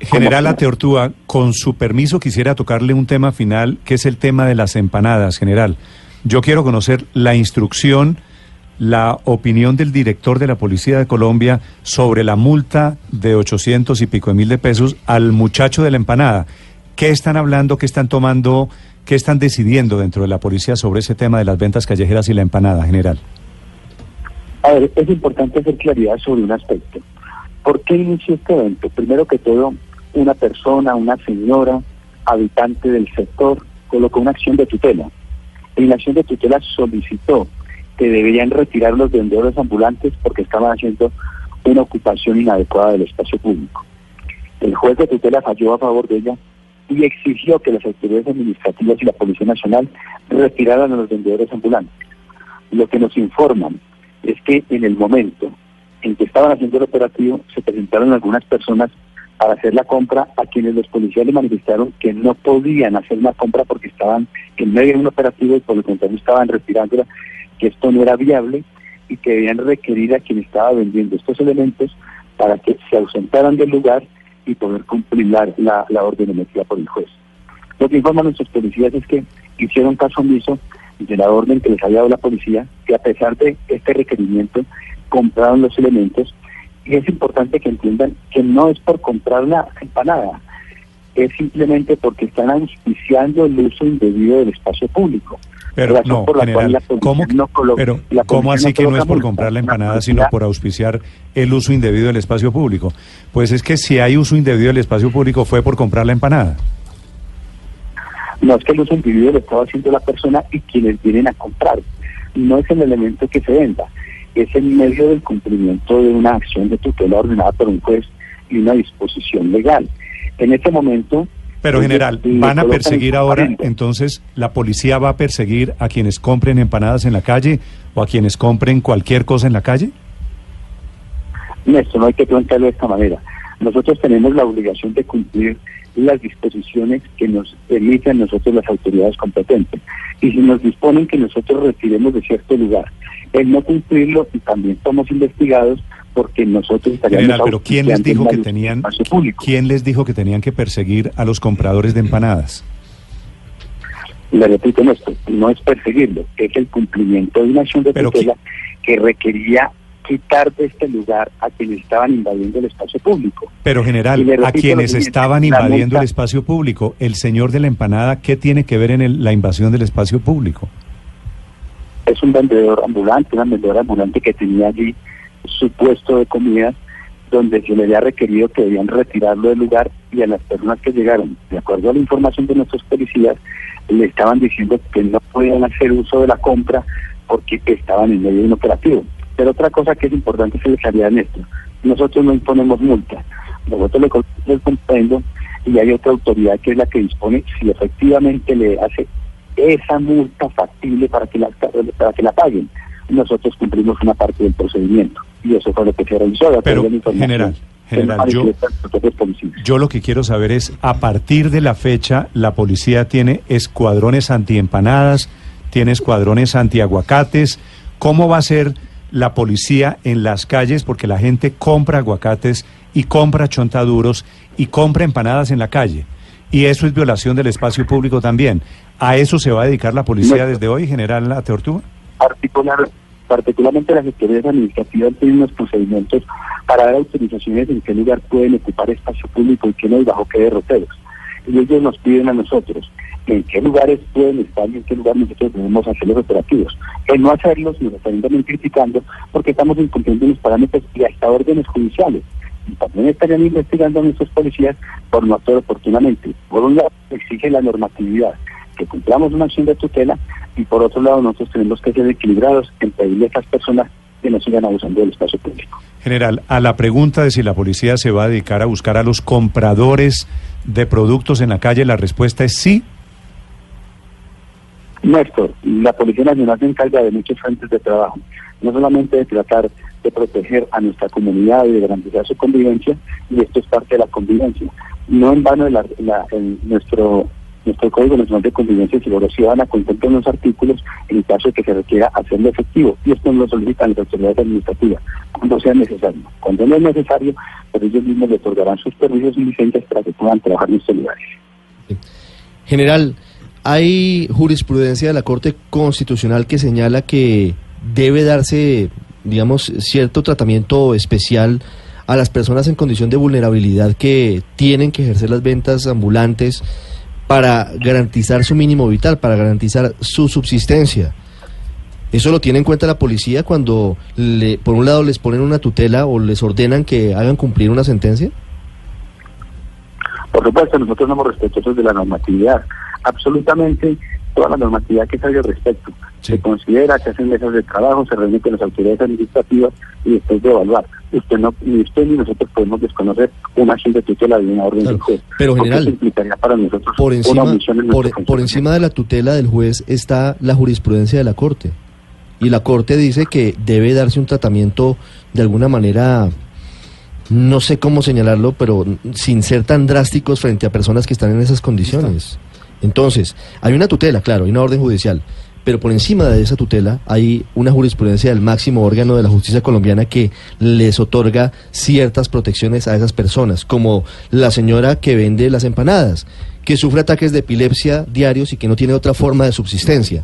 General Ateortúa, con su permiso quisiera tocarle un tema final, que es el tema de las empanadas, general. Yo quiero conocer la instrucción, la opinión del director de la Policía de Colombia sobre la multa de 800 y pico de mil de pesos al muchacho de la empanada. ¿Qué están hablando, qué están tomando, qué están decidiendo dentro de la policía sobre ese tema de las ventas callejeras y la empanada, general? A ver, es importante hacer claridad sobre un aspecto. ¿Por qué inició este evento? Primero que todo, una persona, una señora, habitante del sector, colocó una acción de tutela. En la acción de tutela solicitó que debían retirar los vendedores ambulantes porque estaban haciendo una ocupación inadecuada del espacio público. El juez de tutela falló a favor de ella y exigió que las autoridades administrativas y la Policía Nacional retiraran a los vendedores ambulantes. Lo que nos informan es que en el momento en que estaban haciendo el operativo se presentaron algunas personas para hacer la compra a quienes los policías le manifestaron que no podían hacer la compra porque estaban en medio de un operativo y por lo contrario estaban retirándola, que esto no era viable y que debían requerir a quien estaba vendiendo estos elementos para que se ausentaran del lugar y poder cumplir la, la, orden emitida por el juez. Lo que informan nuestros policías es que hicieron caso omiso de la orden que les había dado la policía, que a pesar de este requerimiento compraron los elementos y es importante que entiendan que no es por comprar una empanada, es simplemente porque están auspiciando el uso indebido del espacio público. Pero no, general, ¿cómo, pero, ¿cómo así que no es por comprar la empanada, sino por auspiciar el uso indebido del espacio público? Pues es que si hay uso indebido del espacio público fue por comprar la empanada. No es que el uso indebido lo estaba haciendo la persona y quienes vienen a comprar. No es el elemento que se venda es en medio del cumplimiento de una acción de tutela ordenada por un juez y una disposición legal. En este momento... Pero general, ¿van a perseguir ahora, entonces, la policía va a perseguir a quienes compren empanadas en la calle o a quienes compren cualquier cosa en la calle? Néstor, no hay que plantearlo de esta manera. Nosotros tenemos la obligación de cumplir las disposiciones que nos emiten nosotros las autoridades competentes. Y si nos disponen que nosotros retiremos de cierto lugar el no cumplirlo y también somos investigados porque nosotros estaríamos pero ¿quién les dijo que tenían quién les dijo que tenían que perseguir a los compradores de empanadas? Le repito esto, no es perseguirlo, es el cumplimiento de una acción de tutela que requería quitar de este lugar a quienes estaban invadiendo el espacio público. Pero general, a quienes estaban invadiendo el espacio público, el señor de la empanada, ¿qué tiene que ver en la invasión del espacio público? es un vendedor ambulante, una vendedora ambulante que tenía allí su puesto de comida donde se le había requerido que debían retirarlo del lugar y a las personas que llegaron, de acuerdo a la información de nuestros policías, le estaban diciendo que no podían hacer uso de la compra porque estaban en medio de un operativo. Pero otra cosa que es importante se les haría en esto, nosotros no imponemos multa, nosotros le comprendo y hay otra autoridad que es la que dispone si efectivamente le hace esa multa factible para que la, para que la paguen. Nosotros cumplimos una parte del procedimiento y eso fue lo que se realizó. Pero, general, general yo, yo lo que quiero saber es, a partir de la fecha, la policía tiene escuadrones antiempanadas, tiene escuadrones antiaguacates. ¿Cómo va a ser la policía en las calles? Porque la gente compra aguacates y compra chontaduros y compra empanadas en la calle. Y eso es violación del espacio público también. ¿A eso se va a dedicar la policía desde hoy, general La Tortuga? Particular, particularmente las autoridades administrativas tienen unos procedimientos para dar autorizaciones en qué lugar pueden ocupar espacio público y qué no y bajo qué derroteros. Y ellos nos piden a nosotros en qué lugares pueden estar y en qué lugar nosotros debemos hacer los operativos. El no hacerlos nos están también criticando porque estamos incumpliendo los parámetros y hasta órdenes judiciales. Y también estarían investigando a nuestros policías por no actuar oportunamente. Por un lado, exige la normatividad que cumplamos una acción de tutela y por otro lado nosotros tenemos que ser equilibrados en pedirle a estas personas que no sigan abusando del espacio público. General, a la pregunta de si la policía se va a dedicar a buscar a los compradores de productos en la calle, la respuesta es sí. Néstor, la Policía Nacional se encarga de muchos frentes de trabajo, no solamente de tratar de proteger a nuestra comunidad y de garantizar su convivencia, y esto es parte de la convivencia. No en vano la, nuestro nuestro Código Nacional de Convivencia y Seguridad Ciudadana contempla unos artículos en caso de que se requiera hacerlo efectivo, y esto no lo solicitan las autoridades administrativas, cuando sea necesario. Cuando no es necesario, pues ellos mismos le otorgarán sus permisos y licencias para que puedan trabajar en estos lugares. General, hay jurisprudencia de la Corte Constitucional que señala que debe darse, digamos, cierto tratamiento especial a las personas en condición de vulnerabilidad que tienen que ejercer las ventas ambulantes para garantizar su mínimo vital, para garantizar su subsistencia. ¿Eso lo tiene en cuenta la policía cuando, le, por un lado, les ponen una tutela o les ordenan que hagan cumplir una sentencia? Por supuesto, nosotros somos respetuosos de la normatividad. Absolutamente toda la normatividad que sale al respecto. Se considera, que hacen mesas de trabajo, se reúnen con las autoridades administrativas y después de evaluar. Usted no, ni usted ni nosotros podemos desconocer una acción de tutela de una orden del juez. Pero general, para nosotros por encima, por, encima de la tutela del juez está la jurisprudencia de la Corte. Y la Corte dice que debe darse un tratamiento de alguna manera no sé cómo señalarlo, pero sin ser tan drásticos frente a personas que están en esas condiciones. Entonces, hay una tutela, claro, hay una orden judicial, pero por encima de esa tutela hay una jurisprudencia del máximo órgano de la justicia colombiana que les otorga ciertas protecciones a esas personas, como la señora que vende las empanadas, que sufre ataques de epilepsia diarios y que no tiene otra forma de subsistencia.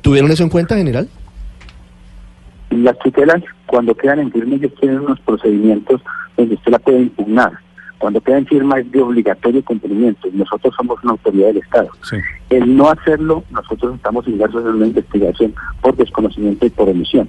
¿Tuvieron eso en cuenta, general? Las tutelas, cuando quedan en firme, ellos tienen unos procedimientos donde usted la puede impugnar. Cuando queda en firma es de obligatorio cumplimiento. Nosotros somos una autoridad del Estado. El no hacerlo, nosotros estamos inmersos en una investigación por desconocimiento y por omisión.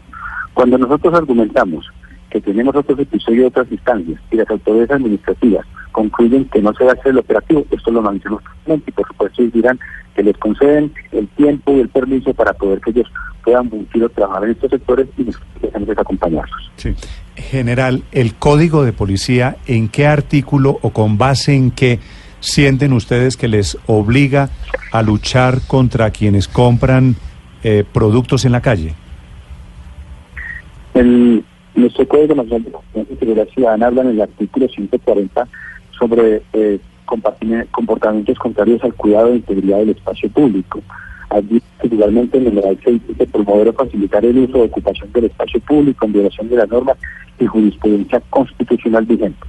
Cuando nosotros argumentamos que tenemos otros episodios de otras instancias y las autoridades administrativas concluyen que no se va a hacer el operativo, esto lo analizamos y por supuesto ellos dirán que les conceden el tiempo y el permiso para poder que ellos puedan o trabajar en estos sectores y necesitamos acompañarlos. Sí. General, el código de policía, ¿en qué artículo o con base en qué sienten ustedes que les obliga a luchar contra quienes compran eh, productos en la calle? El, nuestro Código Nacional de Confianza y Seguridad Ciudadana habla en el artículo 140 sobre eh, comportamientos contrarios al cuidado e integridad del espacio público. Allí, particularmente en el 6, dice promover o facilitar el uso de ocupación del espacio público en violación de las normas y jurisprudencia constitucional vigente.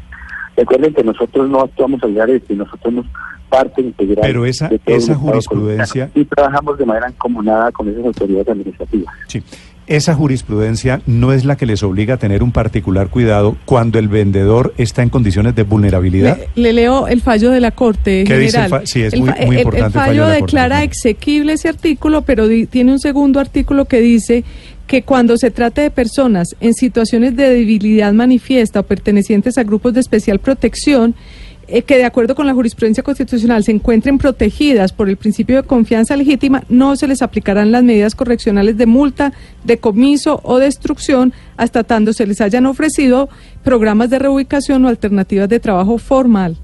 Recuerden que nosotros no actuamos al de esto, nosotros somos parte integral Pero esa, esa jurisprudencia... Y trabajamos de manera encomunada con esas autoridades administrativas. Sí esa jurisprudencia no es la que les obliga a tener un particular cuidado cuando el vendedor está en condiciones de vulnerabilidad. Le, leo el fallo de la Corte ¿Qué Dice el sí, es muy, importante. El, fallo, declara exequible ese artículo, pero tiene un segundo artículo que dice que cuando se trate de personas en situaciones de debilidad manifiesta o pertenecientes a grupos de especial protección, eh, que de acuerdo con la jurisprudencia constitucional se encuentren protegidas por el principio de confianza legítima, no se les aplicarán las medidas correccionales de multa, decomiso o destrucción hasta tanto se les hayan ofrecido programas de reubicación o alternativas de trabajo formal.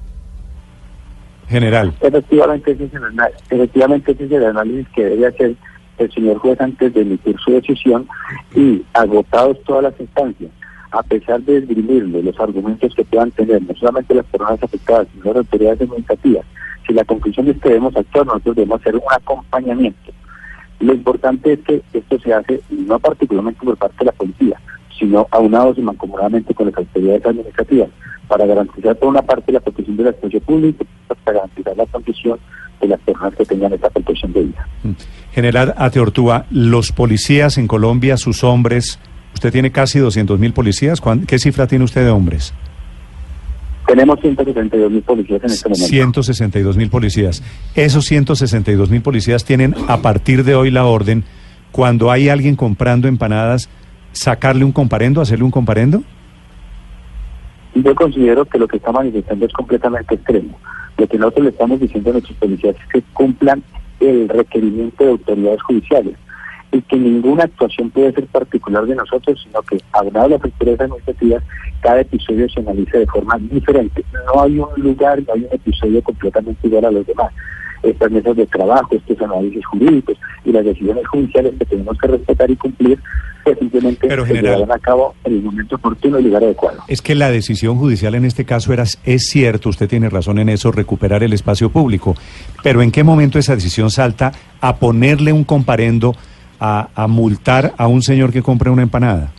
General. Efectivamente, ese es el, efectivamente, ese es el análisis que debe hacer el señor juez antes de emitir su decisión y agotados todas las instancias a pesar de esgrimirle los argumentos que puedan tener no solamente las personas afectadas, sino las autoridades administrativas, si la conclusión es que debemos actuar, nosotros debemos hacer un acompañamiento. Lo importante es que esto se hace no particularmente por parte de la policía, sino aunados y mancomunadamente con las autoridades administrativas, para garantizar por una parte la protección del espacio público, para garantizar la condición de las personas que tengan esta protección de vida. Mm. General Ateortúa, los policías en Colombia, sus hombres, Usted tiene casi 200 mil policías. ¿Qué cifra tiene usted de hombres? Tenemos 162 mil policías en este momento. 162 mil policías. Esos 162 mil policías tienen a partir de hoy la orden, cuando hay alguien comprando empanadas, sacarle un comparendo, hacerle un comparendo. Yo considero que lo que está manifestando es completamente extremo. Lo que nosotros le estamos diciendo a nuestros policías es que cumplan el requerimiento de autoridades judiciales y que ninguna actuación puede ser particular de nosotros, sino que, hablando de las autoridades administrativas, cada episodio se analiza de forma diferente. No hay un lugar, no hay un episodio completamente igual a los demás. estas mesas de trabajo, estos análisis jurídicos y las decisiones judiciales que tenemos que respetar y cumplir, que simplemente Pero, se llevarán a cabo en el momento oportuno y lugar adecuado. Es que la decisión judicial en este caso era, es cierto, usted tiene razón en eso, recuperar el espacio público, pero ¿en qué momento esa decisión salta a ponerle un comparendo, a, a multar a un señor que compre una empanada?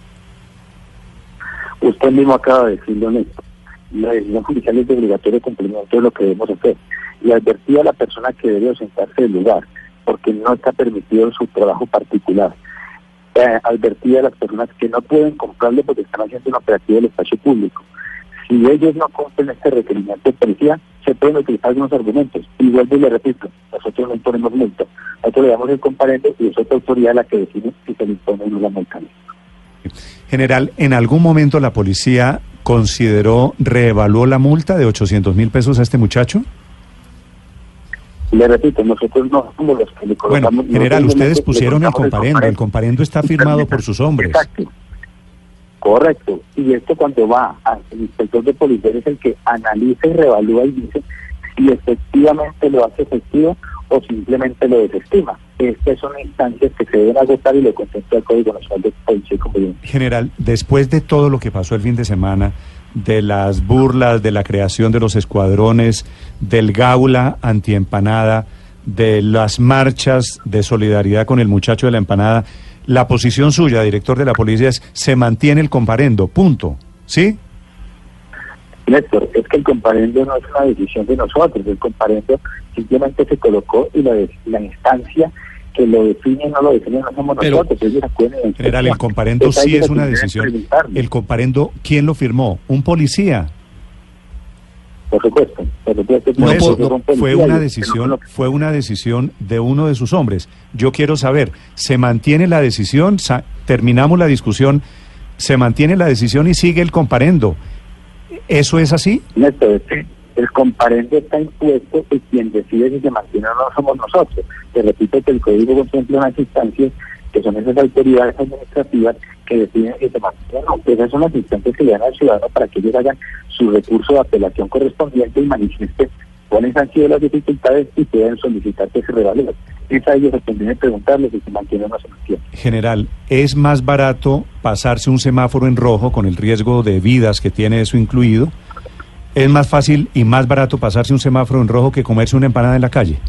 Usted mismo acaba de decirlo, Néstor. La decisión judicial es de obligatorio cumplimiento de lo que debemos hacer. Y advertía a la persona que debe ausentarse del lugar, porque no está permitido su trabajo particular. Eh, advertía a las personas que no pueden comprarle porque están haciendo un operativo del espacio público. Si ellos no cumplen este requerimiento de policía, se pueden utilizar algunos argumentos. Y vuelvo y le repito, nosotros no imponemos multa. Nosotros le damos el comparendo y es otra autoridad la que decide si se le impone o no la multa. General, ¿en algún momento la policía consideró, reevaluó la multa de 800 mil pesos a este muchacho? Le repito, nosotros no somos los que le. Bueno, general, ustedes pusieron el comparendo, el comparendo, está firmado por sus hombres. Exacto. Correcto. Y esto cuando va al inspector de policía es el que analiza y reevalúa y dice si efectivamente lo hace efectivo o simplemente lo desestima. Estas son instancias que se deben agotar y lo contempla el Código Nacional de Policía y. General, después de todo lo que pasó el fin de semana, de las burlas, de la creación de los escuadrones, del gaula antiempanada, de las marchas de solidaridad con el muchacho de la empanada, la posición suya, director de la policía, es se mantiene el comparendo, punto. ¿Sí? Néstor, es que el comparendo no es una decisión de nosotros, el comparendo simplemente se colocó y la, la instancia que lo define no lo define no somos nosotros. general, el comparendo sí es una decisión. El comparendo, ¿quién lo firmó? ¿Un policía? Por supuesto, fue una decisión, fue una decisión de uno de sus hombres. Yo quiero saber, ¿se mantiene la decisión? Terminamos la discusión, ¿se mantiene la decisión y sigue el comparendo? ¿Eso es así? Néstor, el comparendo está impuesto y quien decide si se mantiene o no somos nosotros. Te repito que el código contempla unas instancias que son esas autoridades administrativas que deciden si se mantiene o no. Esas son las instancias que le dan al ciudadano para que ellos hagan su recurso de apelación correspondiente y manifiesten cuáles han sido las dificultades y pueden solicitar que se revalúe. Es a ellos a quien preguntarles si se mantiene o no se mantiene. General, ¿es más barato pasarse un semáforo en rojo con el riesgo de vidas que tiene eso incluido? ¿Es más fácil y más barato pasarse un semáforo en rojo que comerse una empanada en la calle?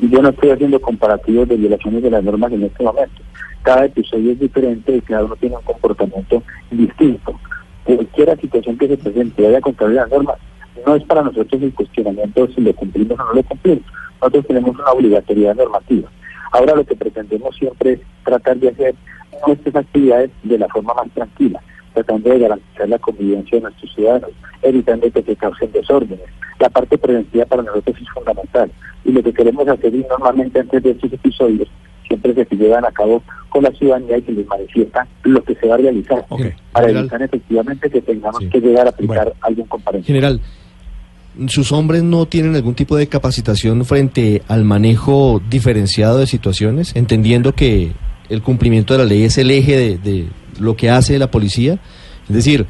Yo no estoy haciendo comparativos de violaciones de las normas en este momento. Cada episodio es diferente y cada uno tiene un comportamiento distinto. Cualquier situación que se presente vaya contra las normas, no es para nosotros el cuestionamiento si lo cumplimos o no lo cumplimos. Nosotros tenemos una obligatoriedad normativa. Ahora lo que pretendemos siempre es tratar de hacer nuestras actividades de la forma más tranquila, tratando de garantizar la convivencia de nuestros ciudadanos, evitando que se causen desórdenes. La parte preventiva para nosotros es fundamental y lo que queremos hacer y normalmente antes de estos episodios siempre se llevan a cabo con la ciudadanía y se les manifiesta lo que se va a realizar para evitar efectivamente que tengamos que llegar a aplicar algún comparendo. General, ¿sus hombres no tienen algún tipo de capacitación frente al manejo diferenciado de situaciones, entendiendo que el cumplimiento de la ley es el eje de lo que hace la policía? Es decir,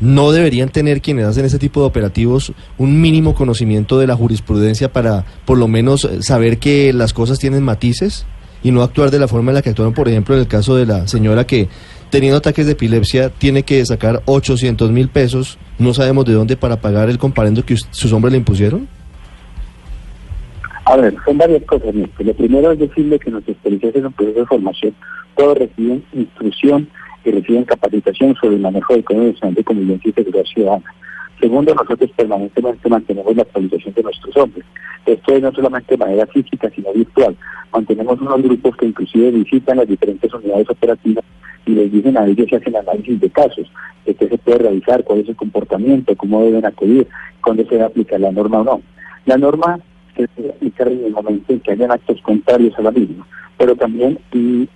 ¿no deberían tener quienes hacen ese tipo de operativos un mínimo conocimiento de la jurisprudencia para por lo menos saber que las cosas tienen matices y no actuar de la forma en la que actuaron, por ejemplo, en el caso de la señora que teniendo ataques de epilepsia tiene que sacar 800 mil pesos, no sabemos de dónde, para pagar el comparendo que sus hombres le impusieron? A ver, son varias cosas. Lo primero es decirle que nuestros policías en un proceso de formación todos reciben instrucción y reciben capacitación sobre el manejo Código Nacional de Convivencia y Seguridad Ciudadana. Segundo, nosotros permanentemente mantenemos la actualización de nuestros hombres. Esto es no solamente de manera física, sino virtual. Mantenemos unos grupos que inclusive visitan las diferentes unidades operativas y les dicen a ellos y hacen análisis de casos, de qué se puede realizar, cuál es el comportamiento, cómo deben acudir, cuándo se debe aplicar la norma o no. La norma se debe aplicar en el momento en que hayan actos contrarios a la misma pero también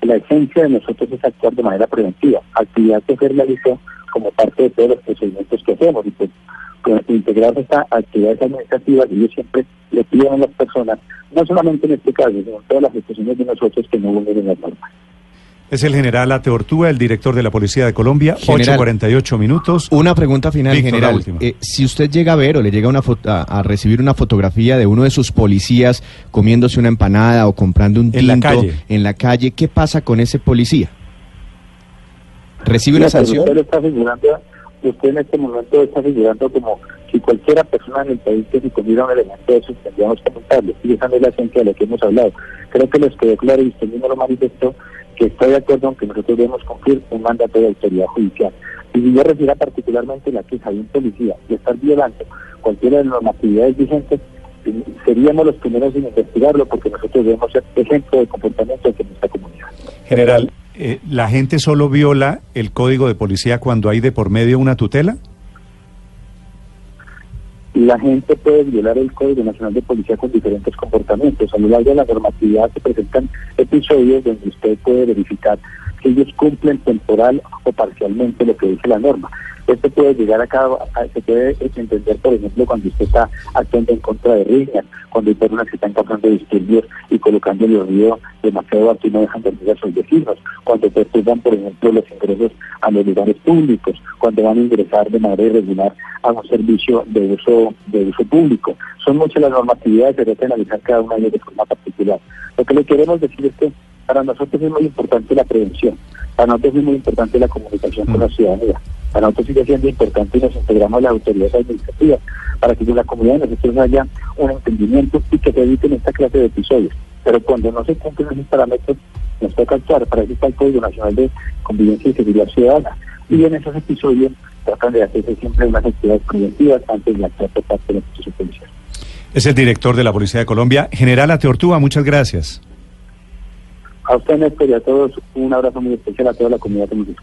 la esencia de nosotros es actuar de manera preventiva, actividad que se realizó como parte de todos los procedimientos que hacemos y pues integrar esta actividades administrativas y yo siempre le pido a las personas, no solamente en este caso, sino en todas las situaciones de nosotros que no vulneren las normas. Es el general Ateortúa, el director de la Policía de Colombia, General, 8.48 minutos. Una pregunta final, Víctor, general. Eh, si usted llega a ver o le llega una foto- a, a recibir una fotografía de uno de sus policías comiéndose una empanada o comprando un En la tinto calle. en la calle, ¿qué pasa con ese policía? ¿Recibe una sanción? Usted, está figurando, usted en este momento está figurando como si cualquiera persona en el país que si comiera un elemento de esos tendríamos que. Y esa no es la esencia de la que hemos hablado. Creo que les quedó claro y usted mismo lo manifestó que estoy de acuerdo en que nosotros debemos cumplir un mandato de autoridad judicial. Y si yo recibiera particularmente la queja de un policía de estar violando cualquiera de las normatividades vigentes, seríamos los primeros en investigarlo porque nosotros debemos ser ejemplo de comportamiento en nuestra comunidad. General, eh, ¿la gente solo viola el código de policía cuando hay de por medio una tutela? La gente puede violar el Código Nacional de Policía con diferentes comportamientos. A lo largo de la normatividad se presentan episodios donde usted puede verificar si ellos cumplen temporal o parcialmente lo que dice la norma. Esto puede llegar a cabo, se puede entender, por ejemplo, cuando usted está actuando en contra de riñas, cuando hay personas que están causando disturbios y colocando el ruido demasiado alto y no dejan dormir a sus vecinos, cuando perturban, por ejemplo, los ingresos a los lugares públicos, cuando van a ingresar de manera irregular a un servicio de uso de uso público. Son muchas las normatividades que debe analizar cada una de ellas de forma particular. Lo que le queremos decir es que para nosotros es muy importante la prevención, para nosotros es muy importante la comunicación con la ciudadanía, para nosotros sigue siendo importante y nos integramos a las autoridades administrativas para que en la comunidad de nosotros haya un entendimiento y que se eviten esta clase de episodios. Pero cuando no se cumplen esos parámetros, nos toca actuar. Para eso está el Código Nacional de Convivencia y Seguridad Ciudadana. Y en esos episodios tratan de hacerse siempre unas actividades preventivas antes de actuar por parte de la institución policial. Es el director de la Policía de Colombia. General Ateortúa, muchas gracias. A usted, Néstor, y a todos, un abrazo muy especial a toda la comunidad que nos.